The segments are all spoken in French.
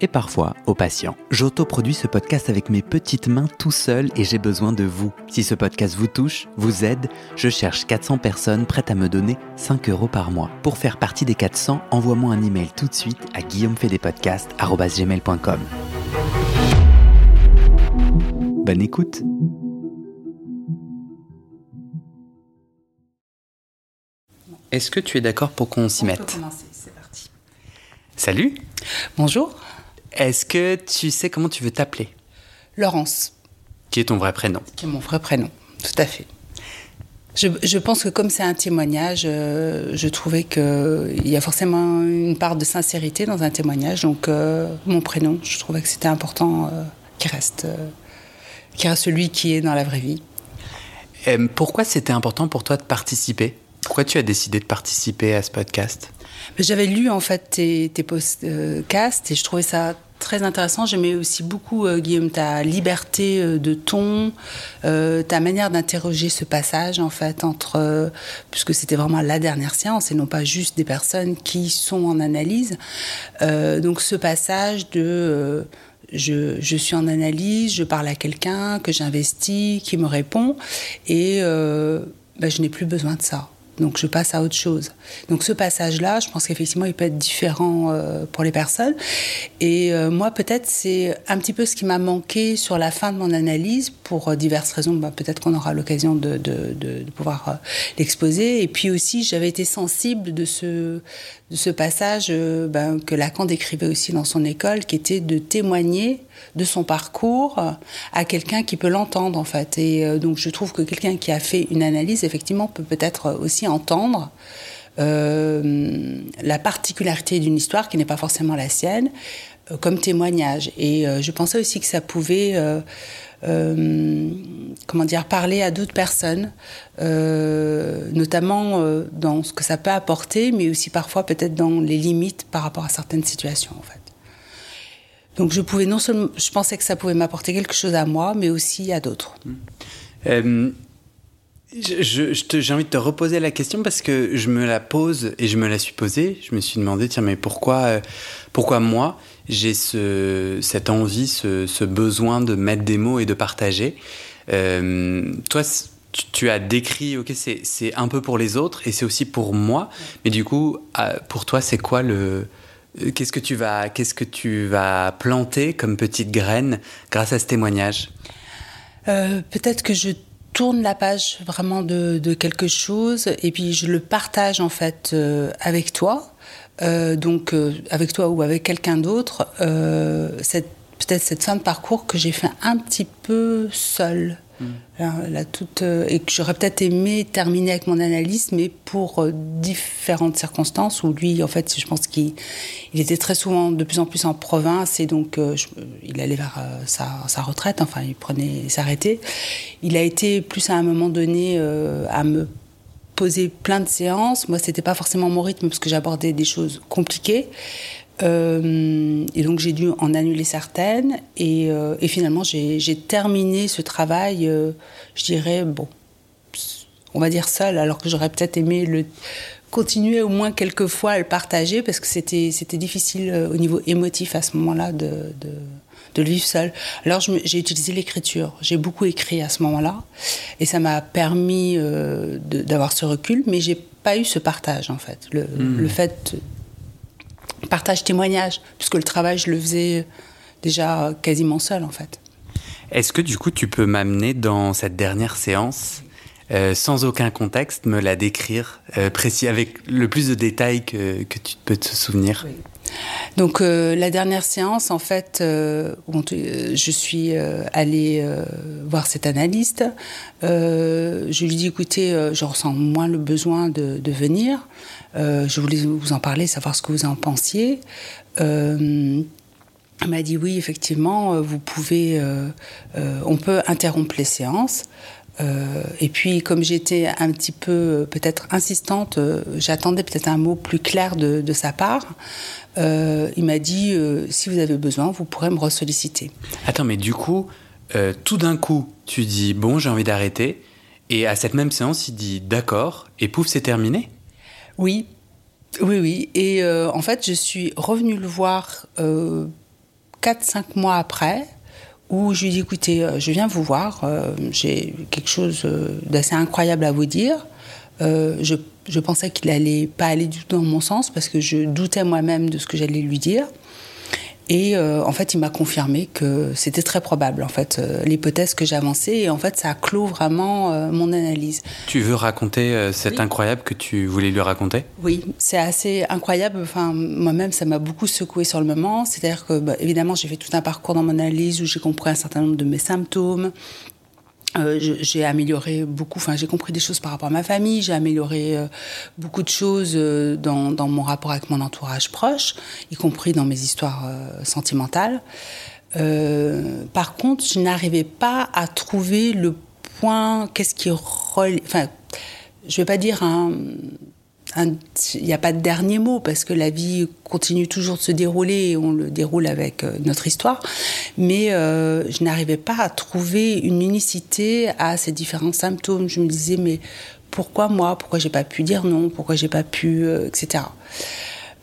et parfois au patient. J'autoproduis ce podcast avec mes petites mains tout seul et j'ai besoin de vous. Si ce podcast vous touche, vous aide, je cherche 400 personnes prêtes à me donner 5 euros par mois. Pour faire partie des 400, envoie-moi un email tout de suite à guillaumefedepodcast.com. Bonne écoute Est-ce que tu es d'accord pour qu'on s'y mette? Salut. Bonjour. Est-ce que tu sais comment tu veux t'appeler? Laurence. Qui est ton vrai prénom? Qui est mon vrai prénom, tout à fait. Je, pense que comme c'est un témoignage, euh, je trouvais qu'il y a forcément une part de sincérité dans un témoignage. Donc euh, mon prénom, je trouvais que c'était important euh, qu'il reste, qu'il reste celui qui est dans la vraie vie. pourquoi c'était important pour toi de participer? Pourquoi tu as décidé de participer à ce podcast? J'avais lu en fait tes, tes podcasts et je trouvais ça très intéressant. J'aimais aussi beaucoup, euh, Guillaume, ta liberté euh, de ton, euh, ta manière d'interroger ce passage, en fait, entre, puisque c'était vraiment la dernière séance et non pas juste des personnes qui sont en analyse. donc, ce passage de. Je, je, suis en analyse, je parle à quelqu'un que j'investis, qui me répond, et ben, je n'ai plus besoin de ça. Donc je passe à autre chose. Donc ce passage-là, je pense qu'effectivement, il peut être différent euh, pour les personnes. Et euh, moi, peut-être, c'est un petit peu ce qui m'a manqué sur la fin de mon analyse, pour euh, diverses raisons. Bah, peut-être qu'on aura l'occasion de, de, de, pouvoir l'exposer. Et puis aussi, j'avais été sensible de ce, de ce passage ben, que Lacan décrivait aussi dans son école, qui était de témoigner de son parcours à quelqu'un qui peut l'entendre en fait. Et donc je trouve que quelqu'un qui a fait une analyse, effectivement, peut peut-être aussi entendre euh, la particularité d'une histoire qui n'est pas forcément la sienne euh, comme témoignage. Et euh, je pensais aussi que ça pouvait, comment dire, parler à d'autres personnes, notamment dans ce que ça peut apporter, mais aussi parfois peut-être dans les limites par rapport à certaines situations, en fait. Donc je pouvais non seulement, je pensais que ça pouvait m'apporter quelque chose à moi, mais aussi à d'autres. J'ai envie de te reposer la question parce que je me la pose et je me la suis posée. Je me suis demandé, tiens, mais pourquoi, euh, pourquoi moi, j'ai ce, cette envie, ce, ce, besoin de mettre des mots et de partager? Euh, Toi, tu, as décrit, ok, c'est un peu pour les autres et c'est aussi pour moi. Mais du coup, euh, pour toi, c'est quoi le. Qu'est-ce que tu vas, qu'est-ce que tu vas planter comme petite graine grâce à ce témoignage? Peut-être que je tourne la page vraiment de, quelque chose et puis je le partage en fait euh, avec toi, euh, donc euh, avec toi ou avec quelqu'un d'autre, peut-être cette fin de parcours que j'ai fait un petit peu seule. La, toute, euh, et que j'aurais peut-être aimé terminer avec mon analyse, mais pour euh, différentes circonstances où lui, en fait, je pense qu'il il était très souvent de plus en plus en province et donc euh, il allait vers sa, sa, retraite, enfin, il prenait, s'arrêtait. Il a été plus à un moment donné à me poser plein de séances. Moi, c'était pas forcément mon rythme parce que j'abordais des choses compliquées. Euh, et donc j'ai dû en annuler certaines. Et, euh, et finalement, j'ai terminé ce travail, euh, je dirais, bon, on va dire seul, alors que j'aurais peut-être aimé le continuer au moins quelques fois à le partager, parce que c'était difficile au niveau émotif à ce moment-là de, de, de, le vivre seul. Alors j'ai utilisé l'écriture. J'ai beaucoup écrit à ce moment-là. Et ça m'a permis d'avoir ce recul, mais j'ai pas eu ce partage, en fait. Le, mmh. le fait partage témoignage, puisque le travail, je le faisais déjà quasiment seul en fait. Est-ce que du coup, tu peux m'amener dans cette dernière séance euh, sans aucun contexte, me la décrire euh, précis avec le plus de détails que, que tu peux te souvenir? Donc la dernière séance, en fait, où je suis allée voir cet analyste, je lui dis écoutez, je ressens moins le besoin de, venir. je voulais vous en parler, savoir ce que vous en pensiez. Elle m'a dit oui, effectivement, euh, vous pouvez, euh, euh, on peut interrompre les séances. Et puis, comme j'étais un petit peu peut-être insistante, j'attendais peut-être un mot plus clair de, de sa part. il m'a dit si vous avez besoin, vous pourrez me ressolliciter. Attends, mais du coup, tout d'un coup, tu dis bon, j'ai envie d'arrêter. Et à cette même séance, il dit d'accord, et pouf, c'est terminé Oui, oui, oui. Et en fait, je suis revenue le voir 4-5 mois après, où je lui dis écoutez, euh, je viens vous voir, euh, j'ai quelque chose euh, d'assez incroyable à vous dire. je, je, pensais qu'il allait pas aller du tout dans mon sens parce que je doutais moi-même de ce que j'allais lui dire. Et euh, en fait, il m'a confirmé que c'était très probable, en fait, euh, l'hypothèse que j'avançais. Et en fait, ça clôt vraiment euh, mon analyse. Tu veux raconter cet incroyable que tu voulais lui raconter? Oui, c'est assez incroyable. Enfin, moi-même, ça m'a beaucoup secoué sur le moment. C'est-à-dire que, bah, évidemment, j'ai fait tout un parcours dans mon analyse où j'ai compris un certain nombre de mes symptômes. Euh, j'ai amélioré beaucoup, enfin j'ai compris des choses par rapport à ma famille, j'ai amélioré euh, beaucoup de choses euh, dans, dans, mon rapport avec mon entourage proche, y compris dans mes histoires sentimentales. par contre, je n'arrivais pas à trouver le point, qu'est-ce qui relie, enfin, je vais pas dire un, il n'y a pas de dernier mot parce que la vie continue toujours de se dérouler et on le déroule avec euh, notre histoire. Mais euh, je n'arrivais pas à trouver une unicité à ces différents symptômes. Je me disais, mais pourquoi moi? Pourquoi j'ai pas pu dire non? Pourquoi j'ai pas pu, euh, etc.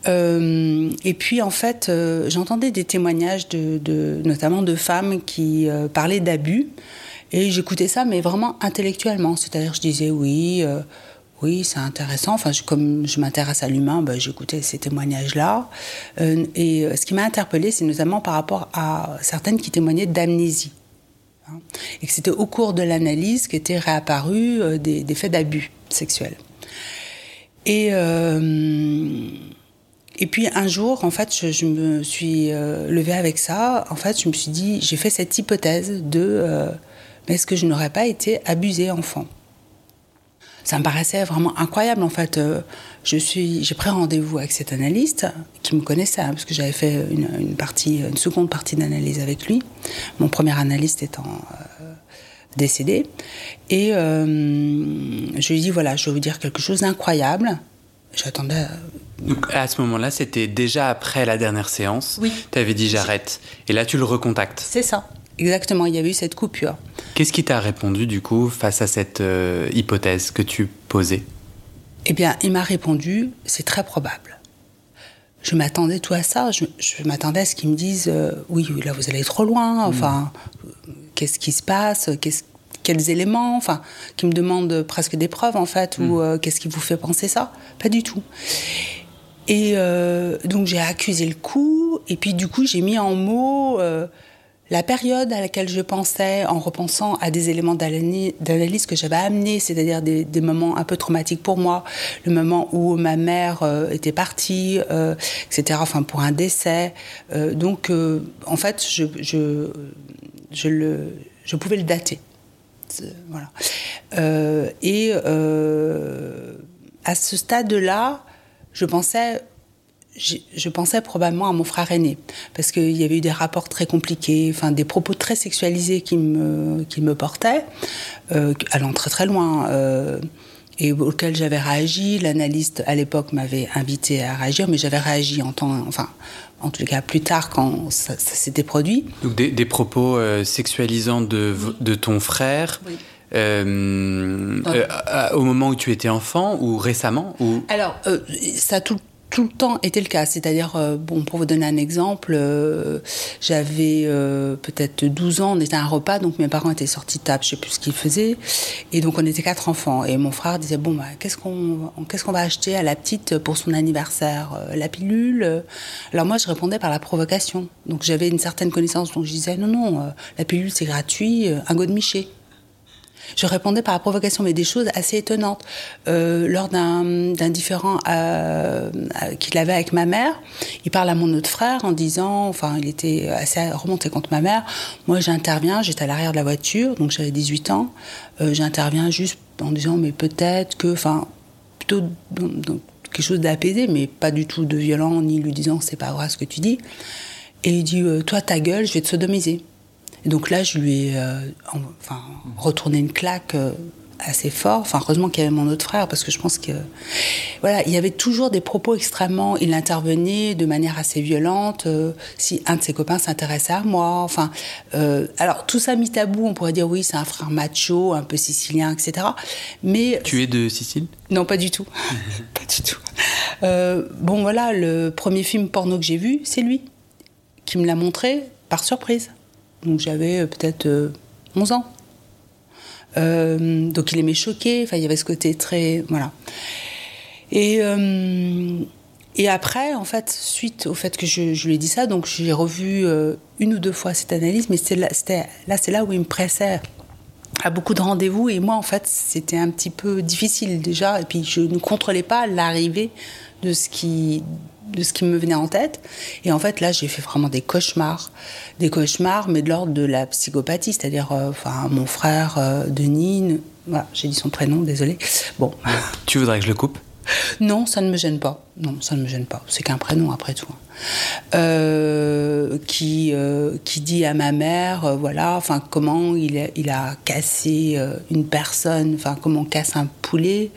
et puis en fait, j'entendais des témoignages de, notamment de femmes qui parlaient d'abus. Et j'écoutais ça, mais vraiment intellectuellement. C'est-à-dire, je disais oui, oui, c'est intéressant. Enfin, comme je m'intéresse à l'humain, bah, j'écoutais ces témoignages-là. Euh, et euh, ce qui m'a interpellée, c'est notamment par rapport à certaines qui témoignaient d'amnésie. Hein. et que c'était au cours de l'analyse qu'étaient réapparus euh, des, faits d'abus sexuels. Et, et puis un jour, en fait, je, me suis levée avec ça. En fait, je me suis dit, j'ai fait cette hypothèse de est-ce que je n'aurais pas été abusée enfant? Ça me paraissait vraiment incroyable en fait. Euh, je suis, j'ai pris rendez-vous avec cet analyste qui me connaissait hein, parce que j'avais fait une, partie, une seconde partie d'analyse avec lui. Mon premier analyste étant euh, décédé et euh, je lui dis voilà, je vais vous dire quelque chose d'incroyable. J'attendais. Donc à ce moment-là, c'était déjà après la dernière séance. Oui. Tu avais dit j'arrête. Et là, tu le recontactes. C'est ça. Exactement, il y a eu cette coupure. Qu'est-ce qui t'a répondu du coup face à cette euh, hypothèse que tu posais? Eh bien, il m'a répondu, c'est très probable. Je m'attendais tout à ça, je, m'attendais à ce qu'il me dise, euh, oui, là vous allez trop loin, hmm. enfin, qu'est-ce qui se passe, quels éléments, enfin, qui me demande presque des preuves en fait, ou hmm. euh, qu'est-ce qui vous fait penser ça? Pas du tout. Et donc j'ai accusé le coup, et puis du coup j'ai mis en mots la période à laquelle je pensais, en repensant à des éléments d'analyse que j'avais amenés, c'est-à-dire des, moments un peu traumatiques pour moi, le moment où ma mère euh, était partie, euh, etc., enfin pour un décès. Euh, donc, en fait, je, pouvais le dater. Et à ce stade-là, je pensais je pensais probablement à mon frère aîné, parce qu'il y avait eu des rapports très compliqués, enfin des propos très sexualisés qui me, qui me portaient, euh, allant très très loin, euh, et auxquels j'avais réagi. L'analyste à l'époque m'avait invité à réagir, mais j'avais réagi en temps, enfin, en tout cas plus tard quand ça, s'était produit. Donc des, propos euh, sexualisants de, de, ton frère oui. Euh, au moment où tu étais enfant ou récemment ou... Alors, ça a tout, tout le temps était le cas. C'est-à-dire, euh, bon, pour vous donner un exemple, euh, j'avais euh, peut-être 12 ans, on était à un repas, donc mes parents étaient sortis de table, je sais plus ce qu'ils faisaient, et donc on était quatre enfants. Et mon frère disait, bon, bah, qu'est-ce qu'on qu'est-ce qu'on va acheter à la petite pour son anniversaire La pilule? Alors moi, je répondais par la provocation. Donc j'avais une certaine connaissance, donc je disais, non, non, la pilule c'est gratuit, un de Je répondais par la provocation, mais des choses assez étonnantes. Euh, lors d'un différent euh, qu'il avait avec ma mère, il parle à mon autre frère en disant, enfin, il était assez remonté contre ma mère. Moi, j'interviens, j'étais à l'arrière de la voiture, donc j'avais 18 ans. Euh, j'interviens juste en disant, mais peut-être que, enfin, plutôt quelque chose d'apaisé, mais pas du tout de violent, ni lui disant, c'est pas vrai ce que tu dis. Et il dit, toi, ta gueule, je vais te sodomiser. Et donc là, je lui ai euh, enfin, retourné une claque euh, assez fort. Enfin, heureusement qu'il y avait mon autre frère, parce que je pense que. Voilà, il y avait toujours des propos extrêmement. Il intervenait de manière assez violente. Euh, si un de ses copains s'intéressait à moi. Enfin. alors, tout ça mis tabou, on pourrait dire oui, c'est un frère macho, un peu sicilien, etc. Mais. Tu es de Sicile? Non, pas du tout. pas du tout. bon, voilà, le premier film porno que j'ai vu, c'est lui qui me l'a montré par surprise. Donc j'avais euh, peut-être 11 euh, ans. Euh, donc il aimait choquer, enfin il y avait ce côté très. Voilà. Et, et après, en fait, suite au fait que je, lui ai dit ça, donc j'ai revu une ou deux fois cette analyse, mais là, là c'est là où il me pressait à beaucoup de rendez-vous et moi en fait c'était un petit peu difficile déjà et puis je ne contrôlais pas l'arrivée de ce qui de ce qui me venait en tête. Et en fait, là, j'ai fait vraiment des cauchemars. Des cauchemars, mais de l'ordre de la psychopathie. C'est-à-dire, euh, enfin, mon frère, euh, Denis, voilà, j'ai dit son prénom, désolé. Bon. Tu voudrais que je le coupe? Non, ça ne me gêne pas. Non, ça ne me gêne pas. C'est qu'un prénom après tout. Euh, qui, qui dit à ma mère, voilà, enfin comment il a, il a cassé une personne, enfin comment on casse un poulet,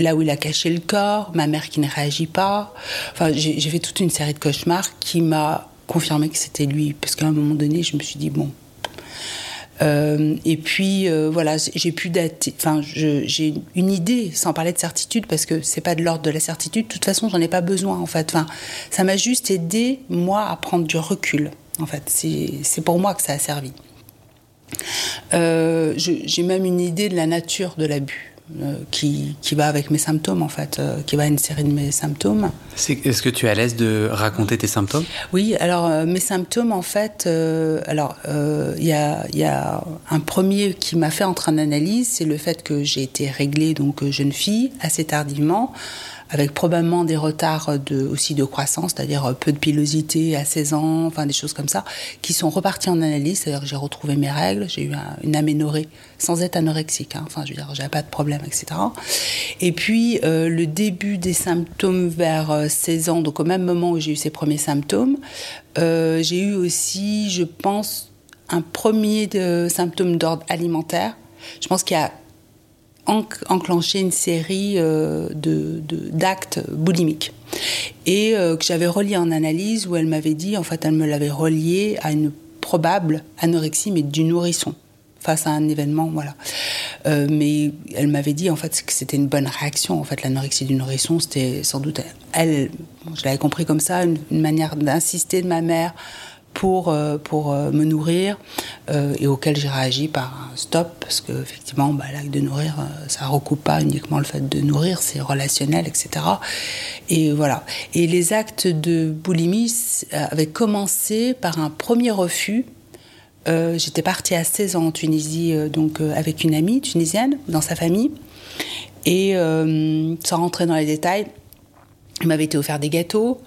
là où il a caché le corps, ma mère qui ne réagit pas. Enfin, j'ai fait toute une série de cauchemars qui m'a confirmé que c'était lui. Parce qu'à un moment donné, je me suis dit, bon. Euh, et puis, euh, voilà, j'ai pu dater. Enfin, j'ai une idée, sans parler de certitude, parce que c'est pas de l'ordre de la certitude. De toute façon, j'en ai pas besoin, en fait. Enfin, ça m'a juste aidé, moi, à prendre du recul. En fait, c'est pour moi que ça a servi. Euh, j'ai même une idée de la nature de l'abus. Euh, qui, qui, va avec mes symptômes, en fait, euh, qui va une série de mes symptômes. Est-ce que tu es à l'aise de raconter tes symptômes? Oui, alors euh, mes symptômes, en fait, alors il y, a, y, a, un premier qui m'a fait entrer en analyse, c'est le fait que j'ai été réglée, donc jeune fille, assez tardivement avec probablement des retards de, aussi de croissance, c'est-à-dire peu de pilosité à 16 ans, enfin des choses comme ça, qui sont repartis en analyse, c'est-à-dire que j'ai retrouvé mes règles, j'ai eu une aménorrhée sans être anorexique, hein, enfin je veux dire, j'avais pas de problème, etc. Et puis euh, le début des symptômes vers 16 euh, ans, donc au même moment où j'ai eu ces premiers symptômes, euh, j'ai eu aussi, je pense, un premier de, symptôme d'ordre alimentaire. Je pense qu'il y a enclenché une série euh, d'actes boulimiques. Et euh, que j'avais relié en analyse où elle m'avait dit, en fait, elle me l'avait relié à une probable anorexie, mais du nourrisson face à un événement, voilà. Euh, mais elle m'avait dit en fait que c'était une bonne réaction. En fait, l'anorexie du nourrisson, c'était sans doute elle, je l'avais compris comme ça, une manière d'insister de ma mère pour, euh, pour euh, me nourrir euh, et auquel j'ai réagi par un stop parce que effectivement bah, l'acte de nourrir ça recoupe pas uniquement le fait de nourrir c'est relationnel etc et voilà. Et les actes de boulimie avaient commencé par un premier refus. J'étais partie à 16 ans en Tunisie donc avec une amie tunisienne dans sa famille. Et sans rentrer dans les détails il m'avait été offert des gâteaux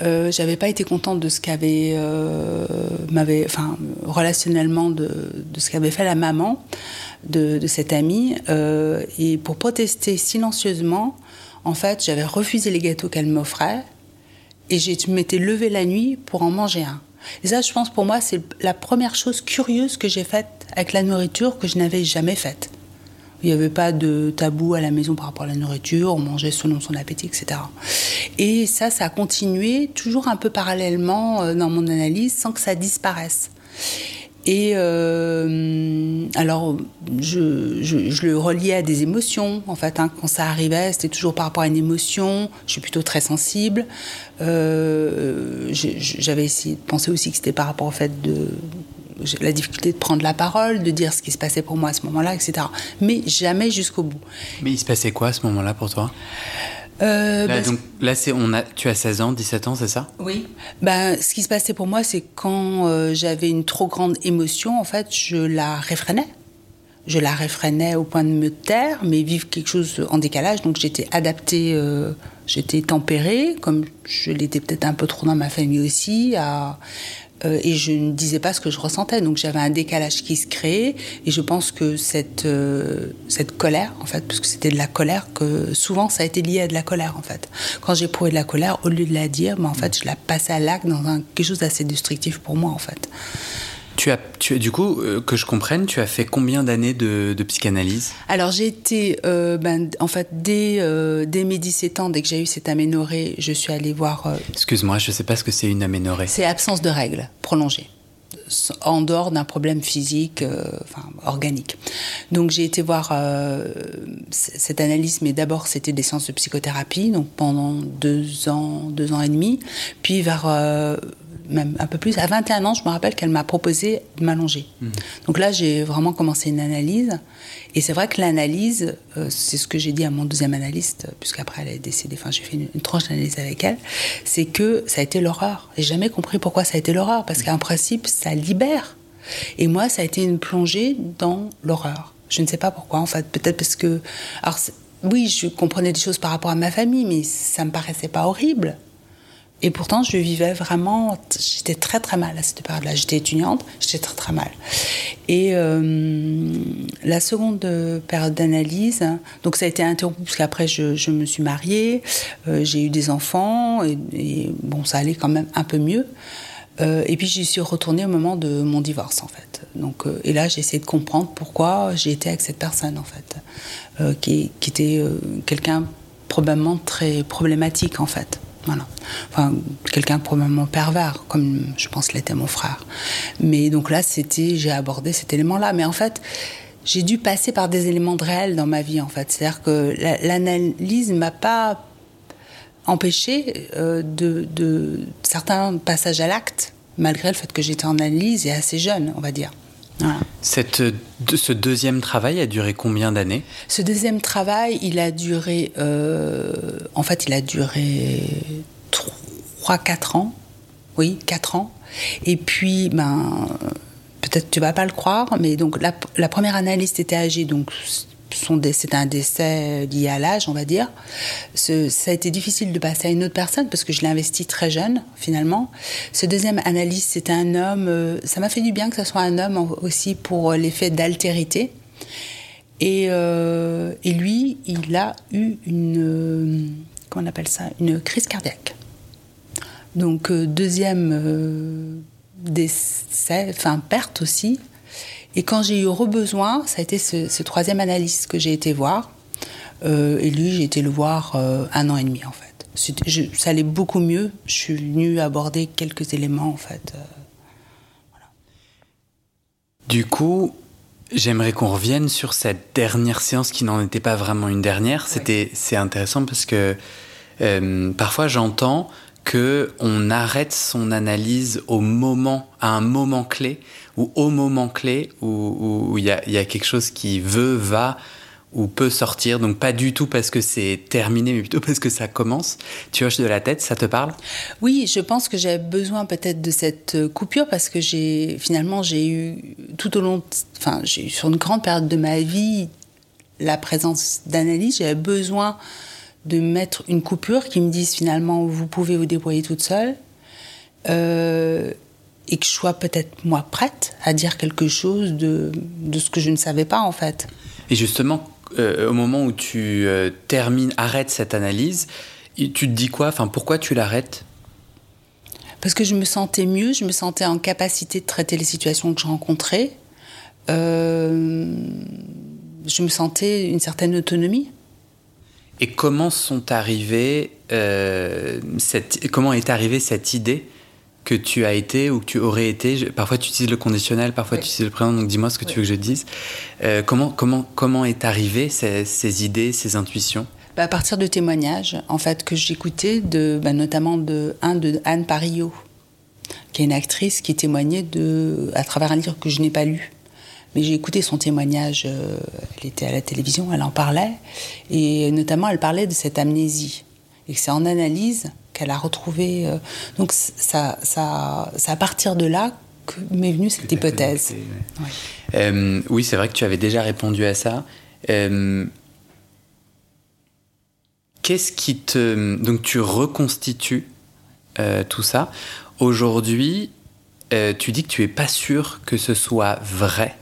euh, j'avais pas été contente de ce qu'avait euh, m'avait enfin relationnellement de, de ce qu'avait fait la maman de, de cette amie. Euh, et pour protester silencieusement en fait j'avais refusé les gâteaux qu'elle m'offrait et je m'étais levée la nuit pour en manger un. Et ça je pense pour moi c'est la première chose curieuse que j'ai faite avec la nourriture que je n'avais jamais faite il n'y avait pas de tabou à la maison par rapport à la nourriture, on mangeait selon son appétit, etc. Et ça, ça a continué toujours un peu parallèlement euh, dans mon analyse sans que ça disparaisse. Et euh, alors, je, le reliais à des émotions, en fait. Hein. quand ça arrivait, c'était toujours par rapport à une émotion. Je suis plutôt très sensible. Euh, J'avais essayé de penser aussi que c'était par rapport au fait de la difficulté de prendre la parole, de dire ce qui se passait pour moi à ce moment-là, etc. Mais jamais jusqu'au bout. Mais il se passait quoi à ce moment-là pour toi? Euh, là, ben, donc, là on a, tu as 16 ans, 17 ans, c'est ça? Oui. Ben, ce qui se passait pour moi, c'est quand euh, j'avais une trop grande émotion, en fait, je la réfrénais. je la réfrénais au point de me taire, mais vivre quelque chose en décalage. Donc j'étais adaptée, euh, j'étais tempérée, comme je l'étais peut-être un peu trop dans ma famille aussi, à, euh, et je ne disais pas ce que je ressentais. Donc j'avais un décalage qui se créait, et je pense que cette, euh, cette colère, en fait, parce que c'était de la colère, que souvent ça a été lié à de la colère, en fait. Quand j'éprouvais de la colère, au lieu de la dire, mais en fait, je la passais à l'acte dans un, quelque chose d'assez destructif pour moi, en fait. Tu as, tu, du coup, euh, que je comprenne, tu as fait combien d'années de, psychanalyse? Alors j'ai été, euh, ben, en fait, dès, euh, dès mes 17 ans, dès que j'ai eu cette aménorrhée, je suis allée voir... Excuse-moi, je ne sais pas ce que c'est une aménorrhée. C'est absence de règles prolongée en dehors d'un problème physique, enfin organique. Donc j'ai été voir cette analyse, mais d'abord c'était des séances de psychothérapie, donc pendant deux ans, deux ans et demi, puis vers même un peu plus. À 21 ans, je me rappelle qu'elle m'a proposé de m'allonger. Mhm. Donc là, j'ai vraiment commencé une analyse. Et c'est vrai que l'analyse, euh, c'est ce que j'ai dit à mon deuxième analyste, puisqu'après elle est décédée, enfin j'ai fait une, tranche d'analyse avec elle, c'est que ça a été l'horreur. J'ai jamais compris pourquoi ça a été l'horreur, parce qu'en principe, ça libère. Et moi, ça a été une plongée dans l'horreur. Je ne sais pas pourquoi, en fait. Peut-être parce que. Alors, oui, je comprenais des choses par rapport à ma famille, mais ça me paraissait pas horrible. Et pourtant, je vivais vraiment. J'étais très très mal à cette période-là. J'étais étudiante, j'étais très très mal. Et euh, la seconde période d'analyse, donc ça a été interrompu parce qu'après je, me suis mariée, euh, j'ai eu des enfants et, bon, ça allait quand même un peu mieux. Euh, et puis j'y suis retournée au moment de mon divorce en fait. Donc et là j'ai essayé de comprendre pourquoi j'ai été avec cette personne en fait, qui était quelqu'un probablement très problématique en fait. Quelqu'un probablement pervers, comme je pense l'était mon frère. Mais donc là, c'était, j'ai abordé cet élément-là. Mais en fait, j'ai dû passer par des éléments de réel dans ma vie, en fait. C'est-à-dire que l'analyse m'a pas empêché euh, de certains passages à l'acte, malgré le fait que j'étais en analyse et assez jeune, on va dire. Cette, ce deuxième travail a duré combien d'années? Ce deuxième travail, il a duré, euh, en fait, il a duré 3-4 ans. Oui, 4 ans. Et puis, ben, peut-être tu vas pas le croire, mais donc la, la première analyste était âgée, donc c'est un décès lié à l'âge, on va dire. ça a été difficile de passer à une autre personne parce que je l'ai investi très jeune, finalement. Ce deuxième analyste, c'était un homme. Euh, ça m'a fait du bien que ce soit un homme aussi pour l'effet d'altérité. Et, euh, lui, il a eu une. comment on appelle ça Une crise cardiaque. Donc, euh, deuxième décès, enfin, perte aussi. Et quand j'ai eu rebesoin, ça a été ce, troisième analyste que j'ai été voir. Euh, et lui, j'ai été le voir euh, un an et demi, en fait. ça allait beaucoup mieux. Je suis venue aborder quelques éléments, en fait. Euh, du coup, j'aimerais qu'on revienne sur cette dernière séance qui n'en était pas vraiment une dernière. C'était, c'est intéressant parce que parfois j'entends que on arrête son analyse au moment, à un moment clé, ou au moment clé où il y, a, quelque chose qui veut, va ou peut sortir. Donc pas du tout parce que c'est terminé, mais plutôt parce que ça commence. Tu hoches de la tête, ça te parle? Oui, je pense que j'ai besoin peut-être de cette coupure parce que j'ai finalement j'ai eu tout au long, enfin j'ai eu sur une grande période de ma vie la présence d'analyse. J'avais besoin de mettre une coupure qui me dise finalement vous pouvez vous débrouiller toute seule. Euh, et que je sois peut-être moi prête à dire quelque chose de, de, ce que je ne savais pas en fait. Et justement, euh, au moment où tu euh, termines, arrêtes cette analyse, tu te dis quoi? Enfin, pourquoi tu l'arrêtes? Parce que je me sentais mieux, je me sentais en capacité de traiter les situations que je rencontrais. je me sentais une certaine autonomie. Et comment sont arrivées, euh, cette, comment est arrivée cette idée? Que tu as été ou que tu aurais été. Parfois tu utilises le conditionnel, parfois tu utilises le présent, donc dis-moi ce que tu veux que je dise. Euh, comment, comment, comment est arrivée ces, idées, ces intuitions? Bah, À partir de témoignages, en fait, que j'écoutais, de, bah, notamment de, un de Anne Parillo, qui est une actrice qui témoignait de, à travers un livre que je n'ai pas lu. Mais j'ai écouté son témoignage, euh, elle était à la télévision, elle en parlait, et notamment elle parlait de cette amnésie. Et c'est en analyse qu'elle a retrouvé. Euh, donc ça, ça, c'est à partir de là m'est venue cette hypothèse. Euh, oui, c'est vrai que tu avais déjà répondu à ça. Euh, qu'est-ce qui te... Donc tu reconstitues tout ça. Aujourd'hui, tu dis que tu es pas sûr que ce soit vrai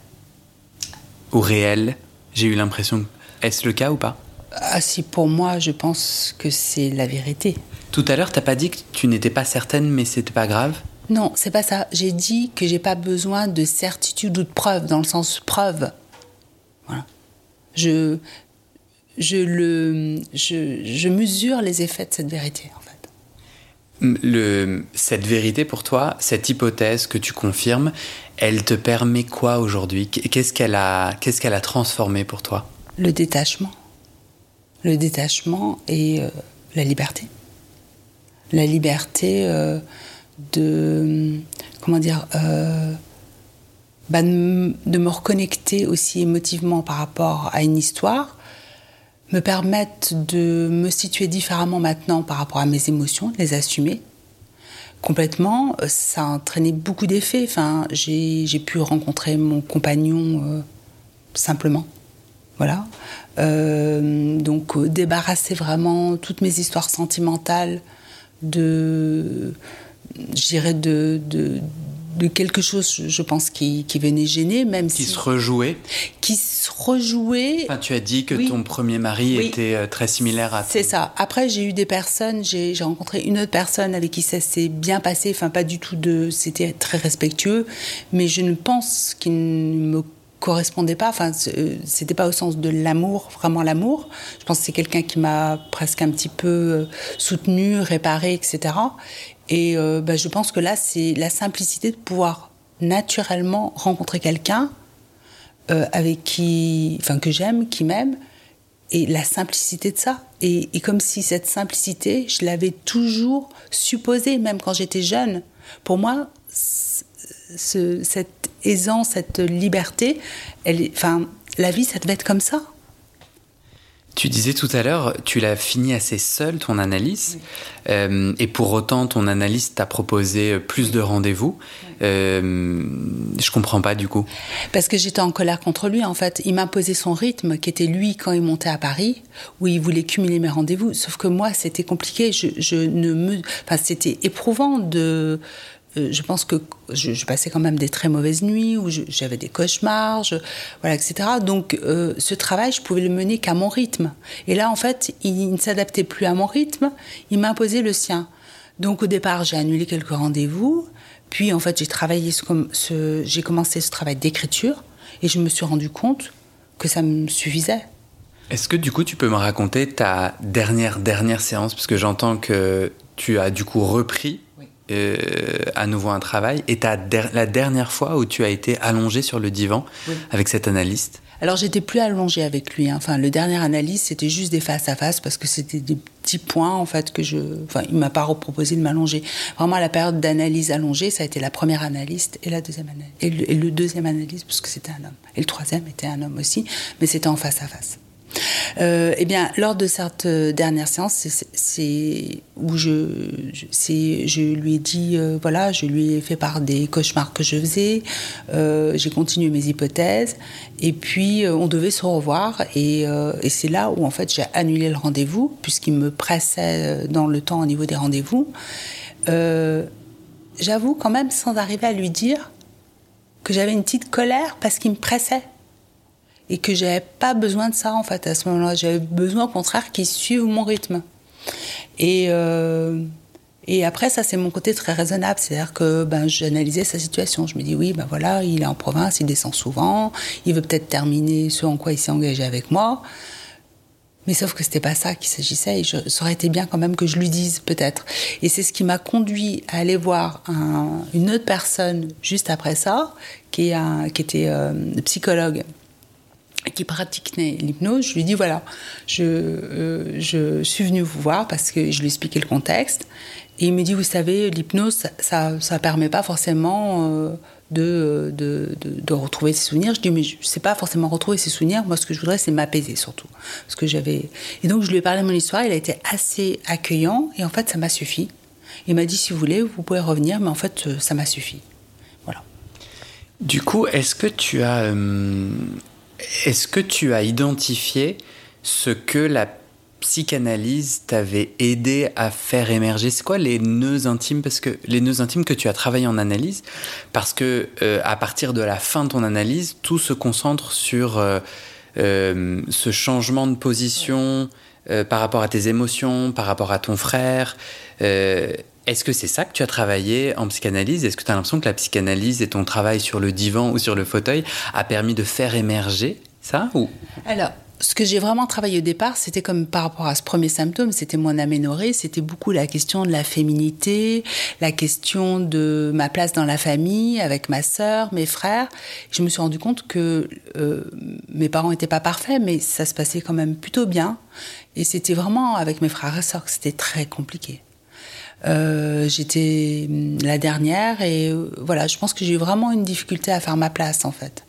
ou réel. J'ai eu l'impression. Est-ce le cas ou pas? Ah si, pour moi, je pense que c'est la vérité. Tout à l'heure, t'as pas dit que tu n'étais pas certaine, mais c'était pas grave? Non, c'est pas ça. J'ai dit que j'ai pas besoin de certitude ou de preuve, dans le sens preuve. Voilà. Je, je, le, je, je mesure les effets de cette vérité, en fait. Le, cette vérité pour toi, cette hypothèse que tu confirmes, elle te permet quoi aujourd'hui? Qu'est-ce qu'elle a, qu'est-ce qu'elle a transformé pour toi? Le détachement. Le détachement et euh, la liberté. La liberté euh, de. Comment dire euh, bah, de me reconnecter aussi émotivement par rapport à une histoire, me permettre de me situer différemment maintenant par rapport à mes émotions, de les assumer complètement. Ça a entraîné beaucoup d'effets. Enfin, j'ai pu rencontrer mon compagnon simplement. Voilà. Donc, débarrasser vraiment toutes mes histoires sentimentales de, je dirais, de, de, de quelque chose, je pense, qui, qui venait gêner, même qui se rejouait. Qui se rejouait. Enfin, tu as dit que ton premier mari était euh, très similaire à. C'est ça. Après, j'ai eu des personnes, j'ai rencontré une autre personne avec qui ça s'est bien passé. Enfin, pas du tout de, c'était très respectueux, mais je ne pense qu'il ne me correspondait pas. Enfin, euh, c'était pas au sens de l'amour, vraiment l'amour. Je pense que c'est quelqu'un qui m'a presque un petit peu euh, soutenu, réparé, etc. Et euh, bah, je pense que là, c'est la simplicité de pouvoir naturellement rencontrer quelqu'un avec qui, enfin que j'aime, qui m'aime, et la simplicité de ça. Et, et, comme si cette simplicité, je l'avais toujours supposée, même quand j'étais jeune. Pour moi, ce, cette aisance, cette liberté, elle, enfin, la vie, ça devait être comme ça. Tu disais tout à l'heure, tu l'as fini assez seul, ton analyse, euh, et pour autant, ton analyse t'a proposé plus de rendez-vous. Euh, je comprends pas du coup. Parce que j'étais en colère contre lui, en fait. Il posé son rythme, qui était lui quand il montait à Paris, où il voulait cumuler mes rendez-vous. Sauf que moi, c'était compliqué. Je, je ne me, enfin, c'était éprouvant de euh, je pense que je, passais quand même des très mauvaises nuits, où j'avais des cauchemars, voilà, etc. Donc euh, ce travail, je pouvais le mener qu'à mon rythme. Et là, en fait, il, ne s'adaptait plus à mon rythme, il m'imposait le sien. Donc au départ, j'ai annulé quelques rendez-vous, puis en fait, j'ai travaillé ce, j'ai commencé ce travail d'écriture, et je me suis rendu compte que ça me suffisait. Est-ce que du coup, tu peux me raconter ta dernière dernière séance, parce que j'entends que tu as du coup repris euh, à nouveau un travail. Et ta la dernière fois où tu as été allongé sur le divan avec cet analyste Alors j'étais plus allongée avec lui. Hein. Enfin, le dernier analyste, c'était juste des face à face parce que c'était des petits points en fait que je. Enfin, il m'a pas proposé de m'allonger. Vraiment, la période d'analyse allongée, ça a été la première analyste et la deuxième. Et le, et le deuxième analyste parce que c'était un homme. Et le troisième était un homme aussi, mais c'était en face à face. Euh, eh bien, lors de cette euh, dernière séance, c'est où je, lui ai dit, euh, voilà, je lui ai fait part des cauchemars que je faisais, j'ai continué mes hypothèses, et puis on devait se revoir, et, et c'est là où en fait j'ai annulé le rendez-vous, puisqu'il me pressait dans le temps au niveau des rendez-vous. J'avoue quand même, sans arriver à lui dire, que j'avais une petite colère parce qu'il me pressait et que j'avais pas besoin de ça en fait à ce moment-là. J'avais besoin au contraire qu'il suive mon rythme. Et euh, et après ça c'est mon côté très raisonnable, c'est-à-dire que ben j'analysais sa situation. Je me dis oui ben voilà il est en province, il descend souvent, il veut peut-être terminer ce en quoi il s'est engagé avec moi. Mais sauf que c'était pas ça qu'il s'agissait et ça aurait été bien quand même que je lui dise peut-être. Et c'est ce qui m'a conduit à aller voir un, une autre personne juste après ça, qui, est qui était euh, psychologue qui pratiquait l'hypnose, je lui dis voilà, je, euh, je suis venue vous voir parce que je lui expliquais le contexte. Et il me dit, vous savez, l'hypnose, ça ne permet pas forcément euh, de, de, de, retrouver ses souvenirs. Je dis, mais je ne sais pas forcément retrouver ses souvenirs. Moi, ce que je voudrais, c'est m'apaiser surtout. Parce que j'avais... Et donc, je lui ai parlé de mon histoire. Il a été assez accueillant. Et en fait, ça m'a suffi. Il m'a dit, si vous voulez, vous pouvez revenir. Mais en fait, ça m'a suffi. Voilà. Du coup, est-ce que tu as, euh, est-ce que tu as identifié ce que la psychanalyse t'avait aidé à faire émerger? C'est quoi les nœuds intimes? Parce que les nœuds intimes que tu as travaillé en analyse, parce que euh, à partir de la fin de ton analyse, tout se concentre sur euh, euh, ce changement de position par rapport à tes émotions, par rapport à ton frère. Est-ce que c'est ça que tu as travaillé en psychanalyse? Est-ce que tu as l'impression que la psychanalyse et ton travail sur le divan ou sur le fauteuil a permis de faire émerger ça ou? Alors, ce que j'ai vraiment travaillé au départ, c'était comme par rapport à ce premier symptôme, c'était mon aménorrhée, c'était beaucoup la question de la féminité, la question de ma place dans la famille avec ma sœur, mes frères. Je me suis rendu compte que euh, mes parents n'étaient pas parfaits, mais ça se passait quand même plutôt bien. Et c'était vraiment avec mes frères et sœurs que c'était très compliqué. Euh, j'étais la dernière et euh, voilà, je pense que j'ai eu vraiment une difficulté à faire ma place en fait.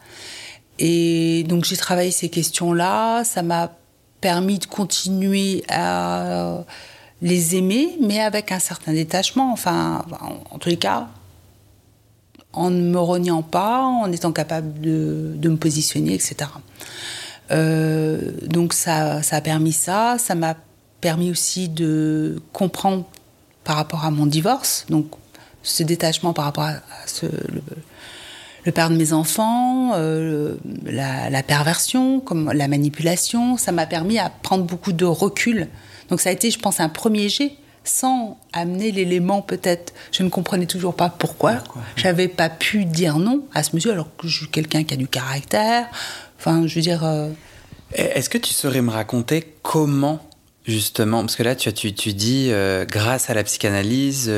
Et donc j'ai travaillé ces questions-là, ça m'a permis de continuer à les aimer, mais avec un certain détachement, enfin, en, tous les cas, en ne me reniant pas, en étant capable de, de me positionner, etc. Euh, donc ça, ça a permis ça, ça m'a permis aussi de comprendre par rapport à mon divorce, donc ce détachement par rapport à, ce, le père de mes enfants, euh, la, perversion, comme la manipulation. Ça m'a permis à prendre beaucoup de recul. Donc ça a été, je pense, un premier jet sans amener l'élément peut-être. Je ne comprenais toujours pas pourquoi. J'avais pas pu dire non à ce monsieur alors que je suis quelqu'un qui a du caractère. Enfin, je veux dire. Euh, Est-ce que tu saurais me raconter comment justement, parce que là tu, tu, tu dis euh, grâce à la psychanalyse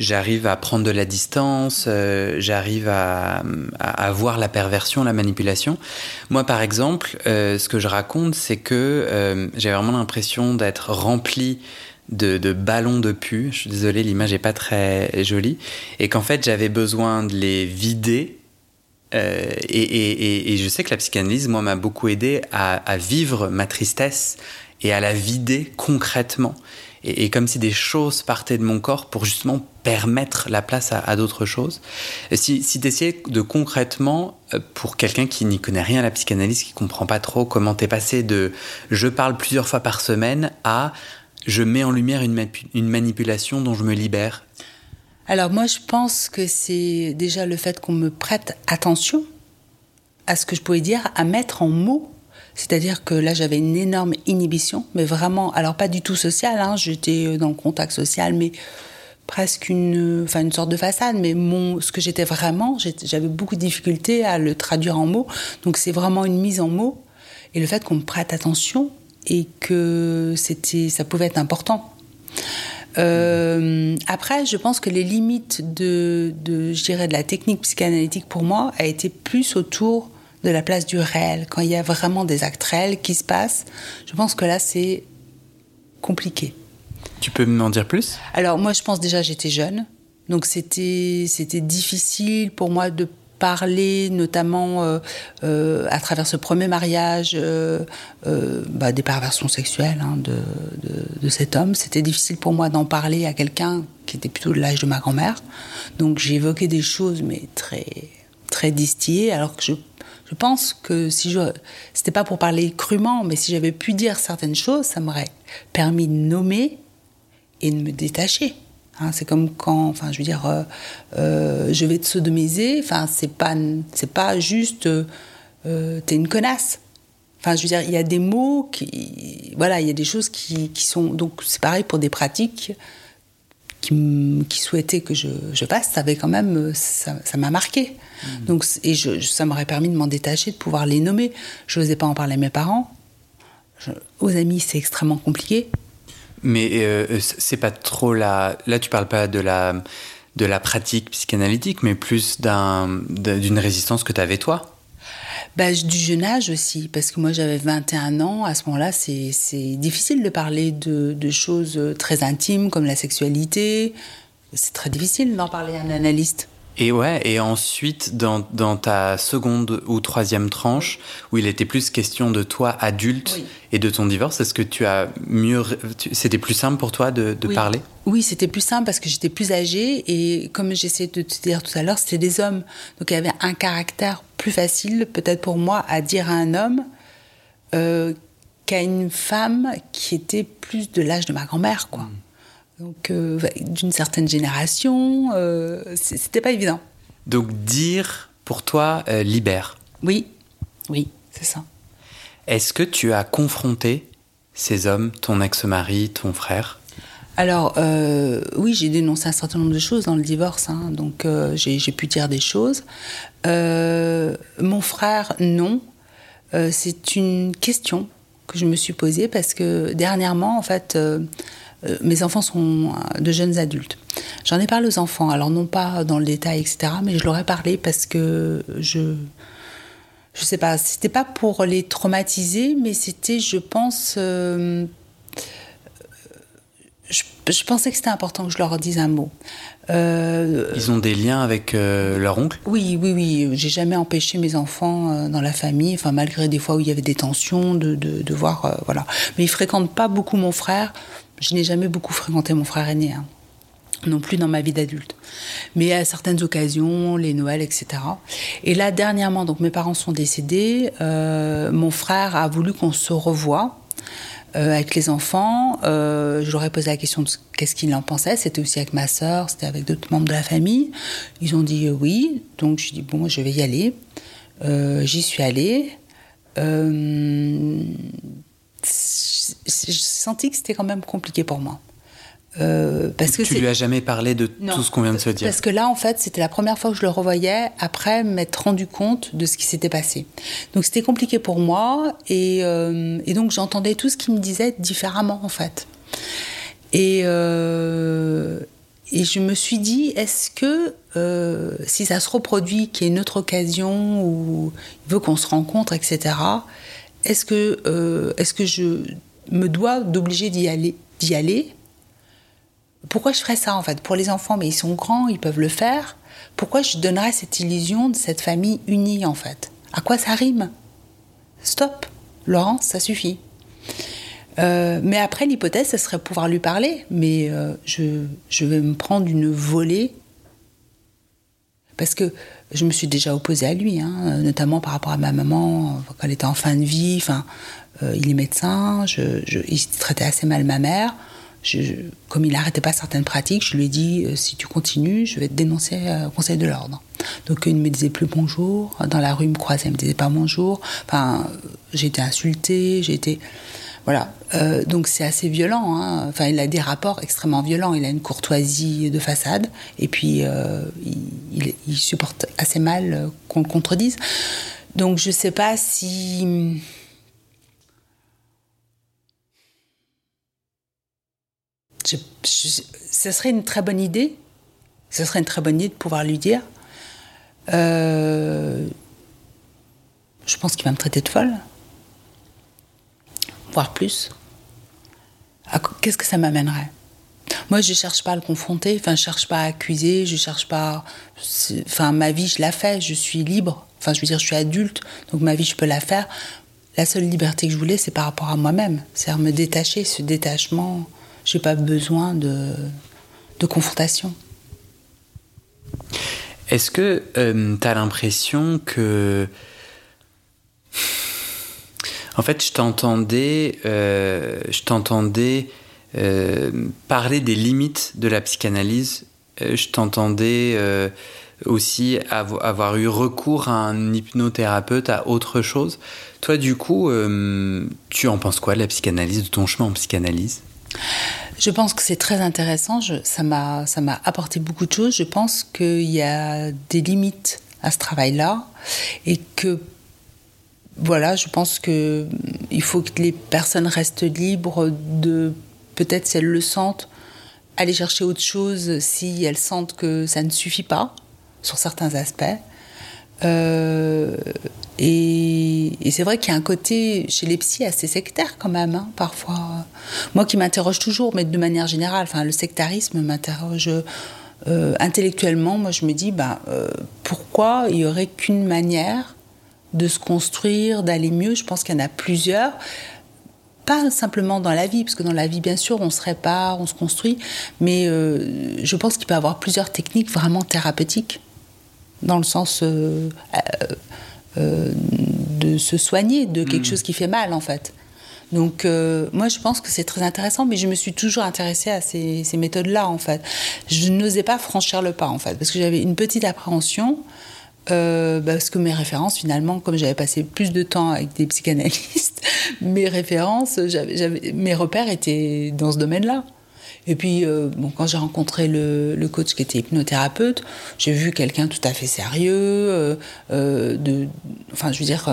j'arrive à prendre de la distance, euh, j'arrive à, à, voir la perversion, la manipulation. Moi, par exemple, euh, ce que je raconte, c'est que euh, j'ai vraiment l'impression d'être rempli de, de, ballons de pu. Je suis désolé, l'image n'est pas très jolie. Et qu'en fait, j'avais besoin de les vider. Et, et, je sais que la psychanalyse, moi, m'a beaucoup aidé à vivre ma tristesse et à la vider concrètement et, comme si des choses partaient de mon corps pour justement permettre la place à, d'autres choses. Si, tu essayais de concrètement, euh, pour quelqu'un qui n'y connaît rien à la psychanalyse, qui comprend pas trop comment t'es passé de je parle plusieurs fois par semaine à je mets en lumière une, une manipulation dont je me libère. Alors moi je pense que c'est déjà le fait qu'on me prête attention à ce que je pouvais dire, à mettre en mots c'est-à-dire que là, j'avais une énorme inhibition, mais vraiment, alors pas du tout sociale, hein, j'étais dans le contact social, mais presque une, enfin une sorte de façade, mais mon, ce que j'étais vraiment, j'avais beaucoup de difficultés à le traduire en mots. Donc c'est vraiment une mise en mots et le fait qu'on me prête attention et que c'était, ça pouvait être important. Euh, après, je pense que les limites de, de, je dirais, de la technique psychanalytique pour moi a été plus autour de la place du réel, quand il y a vraiment des actes réels qui se passent, je pense que là, c'est compliqué. Tu peux m'en dire plus? Alors, moi, je pense déjà, j'étais jeune. Donc, c'était, difficile pour moi de parler, notamment euh, euh, à travers ce premier mariage, euh, bah, des perversions sexuelles hein, de, de, cet homme. C'était difficile pour moi d'en parler à quelqu'un qui était plutôt de l'âge de ma grand-mère. Donc j'ai évoqué des choses, mais très, très distillées, alors que je je pense que si je, c'était pas pour parler crûment, mais si j'avais pu dire certaines choses, ça m'aurait permis de nommer et de me détacher. Hein, c'est comme quand, enfin, je veux dire, euh, euh, je vais te sodomiser. Enfin, c'est pas, c'est pas juste, euh, t'es une connasse. Enfin, je veux dire, il y a des mots qui, voilà, il y a des choses qui, qui sont, donc c'est pareil pour des pratiques qui, qui souhaitaient que je, je fasse, ça avait quand même, ça m'a marqué. Mmh. Donc, et je, ça m'aurait permis de m'en détacher, de pouvoir les nommer. Je n'osais pas en parler à mes parents. aux amis, c'est extrêmement compliqué. Mais euh, c'est pas trop la. Là, tu parles pas de la, de la pratique psychanalytique, mais plus d'une résistance que tu avais toi bah, du jeune âge aussi, parce que moi j'avais 21 ans, à ce moment-là c'est difficile de parler de, de, choses très intimes comme la sexualité, c'est très difficile d'en parler à un analyste. Et ouais, et ensuite, dans, dans, ta seconde ou troisième tranche, où il était plus question de toi adulte et de ton divorce, est-ce que tu as mieux. C'était plus simple pour toi de, de parler? Oui, c'était plus simple parce que j'étais plus âgée et comme j'essayais de te dire tout à l'heure, c'était des hommes. Donc il y avait un caractère plus facile, peut-être pour moi, à dire à un homme euh, qu'à une femme qui était plus de l'âge de ma grand-mère, quoi. Mm. Donc, euh, d'une certaine génération, euh, c'était pas évident. Donc, dire pour toi euh, libère. Oui, oui, c'est ça. Est-ce que tu as confronté ces hommes, ton ex-mari, ton frère? Alors oui, j'ai dénoncé un certain nombre de choses dans le divorce, hein, donc j'ai pu dire des choses. mon frère, non. c'est une question que je me suis posée parce que dernièrement, en fait, euh, mes enfants sont euh, de jeunes adultes. J'en ai parlé aux enfants, alors non pas dans le détail, etc., mais je leur ai parlé parce que je. Je sais pas, c'était pas pour les traumatiser, mais c'était, je pense. Euh, je, pensais que c'était important que je leur dise un mot. Ils ont des liens avec leur oncle? Oui, oui, oui. J'ai jamais empêché mes enfants dans la famille, enfin malgré des fois où il y avait des tensions, de, de, de voir, voilà. Mais ils fréquentent pas beaucoup mon frère je n'ai jamais beaucoup fréquenté mon frère aîné, hein. non plus dans ma vie d'adulte. Mais à certaines occasions, les Noëls, etc. Et là, dernièrement, donc mes parents sont décédés, euh, mon frère a voulu qu'on se revoie. Euh, avec les enfants, euh, je leur ai posé la question de qu'est-ce qu'ils en pensaient. C'était aussi avec ma sœur, c'était avec d'autres membres de la famille. Ils ont dit oui, donc je dis bon, je vais y aller. J'y suis allée j'ai senti que c'était quand même compliqué pour moi. Euh, parce que tu lui as jamais parlé de tout ce qu'on vient de se dire. Parce que là, en fait, c'était la première fois que je le revoyais après m'être rendu compte de ce qui s'était passé. Donc c'était compliqué pour moi et, euh, et donc j'entendais tout ce qu'il me disait différemment en fait. Et, euh, et je me suis dit, est-ce que si ça se reproduit, qu'il y ait une autre occasion où il veut qu'on se rencontre, etc. Est-ce que, est-ce que je me dois d'obliger d'y aller, d'y aller? Pourquoi je ferais ça en fait? Pour les enfants, mais ils sont grands, ils peuvent le faire. Pourquoi je donnerais cette illusion de cette famille unie en fait? À quoi ça rime? Stop, Laurence, ça suffit. Euh, mais après, l'hypothèse, ce serait pouvoir lui parler. Mais euh, je, je, vais me prendre une volée. Parce que je me suis déjà opposée à lui, hein, notamment par rapport à ma maman, quand elle était en fin de vie. Enfin, euh, il est médecin, il traitait assez mal ma mère. comme il n'arrêtait pas certaines pratiques, je lui ai dit euh, si tu continues, je vais te dénoncer euh, au Conseil de l'ordre. Donc il ne me disait plus bonjour. Dans la rue, il me croisait, il me disait pas bonjour. Enfin, j'ai été insultée, j'ai été. Voilà. donc c'est assez violent. Hein. Enfin, il a des rapports extrêmement violents. Il a une courtoisie de façade. Et puis, il, il, supporte assez mal qu'on le contredise. Donc je ne sais pas si ce serait une très bonne idée. Ce serait une très bonne idée de pouvoir lui dire. Euh, je pense qu'il va me traiter de folle. Voire plus. Qu'est-ce que ça m'amènerait? Moi, je ne cherche pas à le confronter, enfin, je cherche pas à accuser, je cherche pas. Enfin, ma vie, je la fais, je suis libre. Enfin, je veux dire, je suis adulte, donc ma vie, je peux la faire. La seule liberté que je voulais, c'est par rapport à moi-même. C'est-à-dire me détacher, ce détachement j'ai pas besoin de, de confrontation. Est-ce que euh, tu as l'impression que. En fait, je t'entendais, euh, je t'entendais euh, parler des limites de la psychanalyse. je t'entendais aussi avoir eu recours à un hypnothérapeute, à autre chose. Toi, du coup, tu en penses quoi de la psychanalyse, de ton chemin en psychanalyse? Je pense que c'est très intéressant. ça m'a apporté beaucoup de choses. Je pense qu'il y a des limites à ce travail-là et que voilà, je pense que il faut que les personnes restent libres de peut-être si elles le sentent aller chercher autre chose si elles sentent que ça ne suffit pas sur certains aspects. Euh, et, c'est vrai qu'il y a un côté chez les psys assez sectaire quand même, hein, parfois. Moi qui m'interroge toujours, mais de manière générale, enfin, le sectarisme m'interroge intellectuellement, moi je me dis, bah, pourquoi il y aurait qu'une manière de se construire, d'aller mieux Je pense qu'il y en a plusieurs pas simplement dans la vie, parce que dans la vie, bien sûr, on se répare, on se construit, mais euh, je pense qu'il peut y avoir plusieurs techniques vraiment thérapeutiques, dans le sens euh, euh, de se soigner de quelque hmm. chose qui fait mal, en fait. Donc, moi, je pense que c'est très intéressant, mais je me suis toujours intéressée à ces, ces méthodes-là, en fait. Je n'osais pas franchir le pas, en fait, parce que j'avais une petite appréhension euh, parce que mes références, finalement, comme j'avais passé plus de temps avec des psychanalystes, mes références, mes repères étaient dans ce domaine-là. Et puis, euh, bon, quand j'ai rencontré le, coach qui était hypnothérapeute, j'ai vu quelqu'un tout à fait sérieux. Euh, enfin, je veux dire,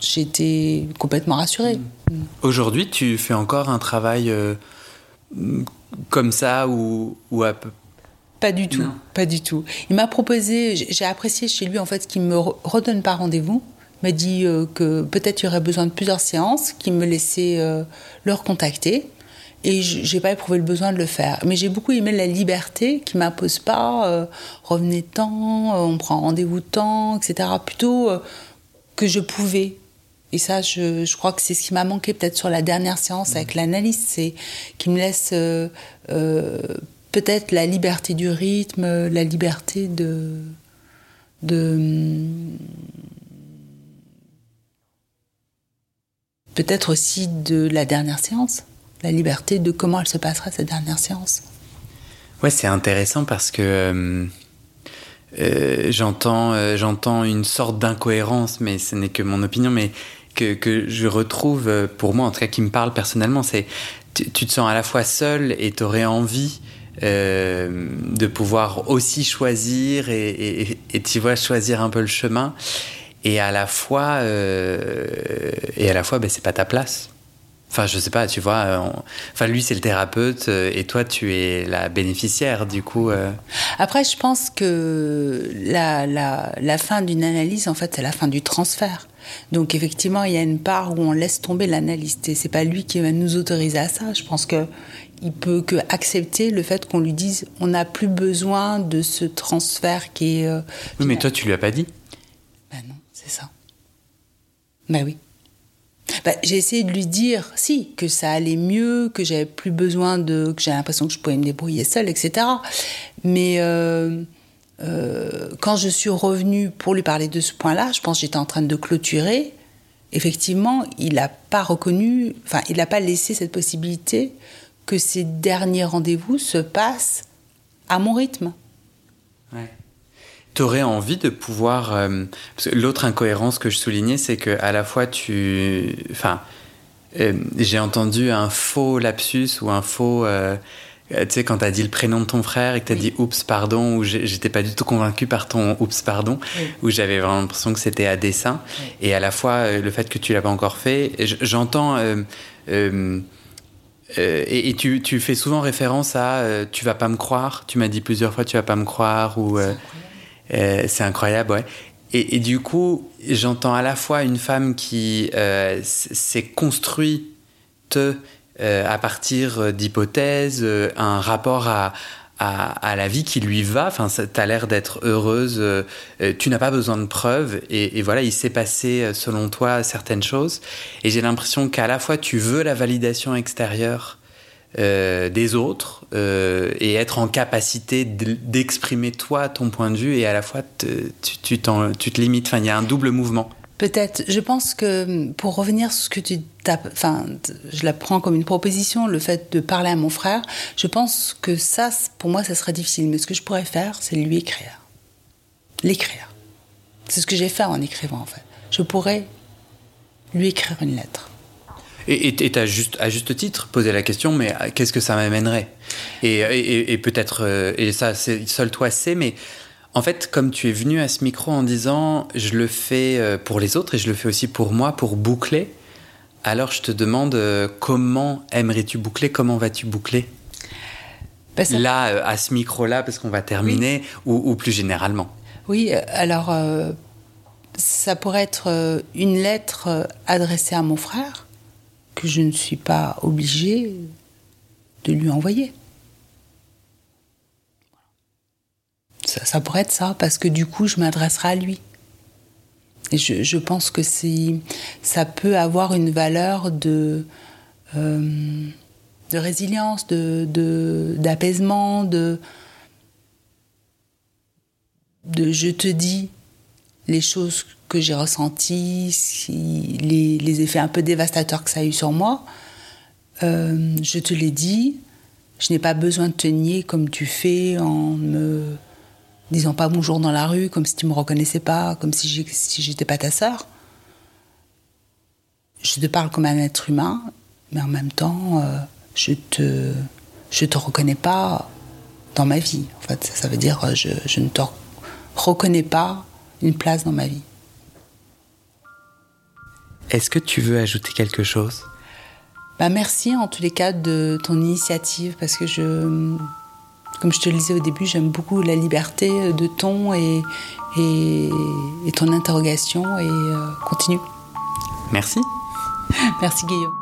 j'étais complètement rassurée. Mmh. Aujourd'hui, tu fais encore un travail comme ça ou, à peu pas du tout, pas du tout. Il m'a proposé, j'ai apprécié chez lui en fait qu'il me redonne pas rendez-vous. Il m'a dit euh, que peut-être il y aurait besoin de plusieurs séances, qu'il me laissait euh, leur contacter. Et j'ai pas éprouvé le besoin de le faire. Mais j'ai beaucoup aimé la liberté qui m'impose pas, euh, revenez tant, on prend rendez-vous tant, etc. Plutôt que je pouvais. Et ça, je, je crois que c'est ce qui m'a manqué peut-être sur la dernière séance avec l'analyse, c'est qu'il me laisse peut-être la liberté du rythme, la liberté de, de peut-être aussi de la dernière séance, la liberté de comment elle se passera cette dernière séance. Ouais, c'est intéressant parce que euh, euh, j'entends euh, j'entends une sorte d'incohérence, mais ce n'est que mon opinion, mais que, que, je retrouve pour moi, en tout cas qui me parle personnellement, c'est tu, tu te sens à la fois seul et tu aurais envie euh, de pouvoir aussi choisir et, tu vois choisir un peu le chemin. Et à la fois euh, et à la fois ben, c'est pas ta place. Enfin je sais pas tu vois euh, enfin lui c'est le thérapeute et toi tu es la bénéficiaire du coup après je pense que la, la, la fin d'une analyse en fait c'est la fin du transfert. Donc effectivement, il y a une part où on laisse tomber l'analyste et c'est pas lui qui va nous autoriser à ça. Je pense que il peut que accepter le fait qu'on lui dise on n'a plus besoin de ce transfert qui est. Euh, oui, mais toi, tu lui as pas dit Ben non, c'est ça. Ben oui. Ben, j'ai essayé de lui dire, si, que ça allait mieux, que j'avais plus besoin de. que j'avais l'impression que je pouvais me débrouiller seule, etc. Mais. Euh, euh, quand je suis revenue pour lui parler de ce point-là, je pense que j'étais en train de clôturer. Effectivement, il n'a pas reconnu, enfin, il n'a pas laissé cette possibilité que ces derniers rendez-vous se passent à mon rythme. Ouais. Tu aurais envie de pouvoir. Euh, l'autre incohérence que je soulignais, c'est que à la fois tu. Enfin, euh, j'ai entendu un faux lapsus ou un faux. Euh, tu sais, quand tu as dit le prénom de ton frère et que tu as dit oups, pardon, ou j'étais pas du tout convaincu par ton oups, pardon, où j'avais vraiment l'impression que c'était à dessein. Et à la fois, le fait que tu l'as pas encore fait, j'entends. Euh, et, tu, tu, fais souvent référence à euh, tu vas pas me croire. Tu m'as dit plusieurs fois tu vas pas me croire ou euh, c'est incroyable, ouais. Et, du coup, j'entends à la fois une femme qui s'est construite à partir d'hypothèses, un rapport à, à, la vie qui lui va. Enfin, tu as l'air d'être heureuse. Euh, tu n'as pas besoin de preuves. Et, voilà, il s'est passé, euh, selon toi, certaines choses. Et j'ai l'impression qu'à la fois, tu veux la validation extérieure euh, des autres et être en capacité d'exprimer toi ton point de vue. Et à la fois, tu, tu, tu te limites. Enfin, il y a un double mouvement. Peut-être. Je pense que pour revenir sur ce que tu tapes, enfin, je la prends comme une proposition, le fait de parler à mon frère. Je pense que ça, pour moi, ça serait difficile. Mais ce que je pourrais faire, c'est lui écrire. L'écrire. C'est ce que j'ai fait en écrivant, en fait. Je pourrais lui écrire une lettre. Et tu as juste, à juste titre posé la question, mais qu'est-ce que ça m'amènerait? Et, et peut-être, euh, et ça, seul toi sais, mais en fait, comme tu es venu à ce micro en disant je le fais euh, pour les autres et je le fais aussi pour moi, pour boucler, alors je te demande euh, comment aimerais-tu boucler Comment vas-tu boucler? Là, euh, à ce micro-là, parce qu'on va terminer, ou, plus généralement? Oui, alors ça pourrait être une lettre adressée à mon frère que je ne suis pas obligée de lui envoyer. Ça, pourrait être ça, parce que du coup, je m'adresserai à lui. Et je, pense que ça peut avoir une valeur de, euh, de résilience, d'apaisement, de, de, je te dis les choses que j'ai ressenties, les, les, effets un peu dévastateurs que ça a eu sur moi. Euh, je te l'ai dit, je n'ai pas besoin de te nier comme tu fais en me disant pas bonjour dans la rue, comme si tu me reconnaissais pas, comme si j'étais pas ta sœur. Je te parle comme un être humain, mais en même temps, euh, je te, je te reconnais pas dans ma vie. En fait, ça, veut dire euh, je, je ne te reconnais pas une place dans ma vie. Est-ce que tu veux ajouter quelque chose? Bah merci en tous les cas de ton initiative parce que je, comme je te le disais au début, j'aime beaucoup la liberté de ton et, et, ton interrogation et euh, continue. Merci. merci Guillaume.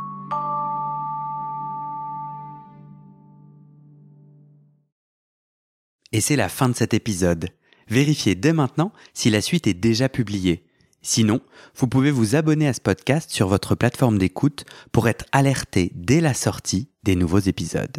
Et c'est la fin de cet épisode. Vérifiez dès maintenant si la suite est déjà publiée. Sinon, vous pouvez vous abonner à ce podcast sur votre plateforme d'écoute pour être alerté dès la sortie des nouveaux épisodes.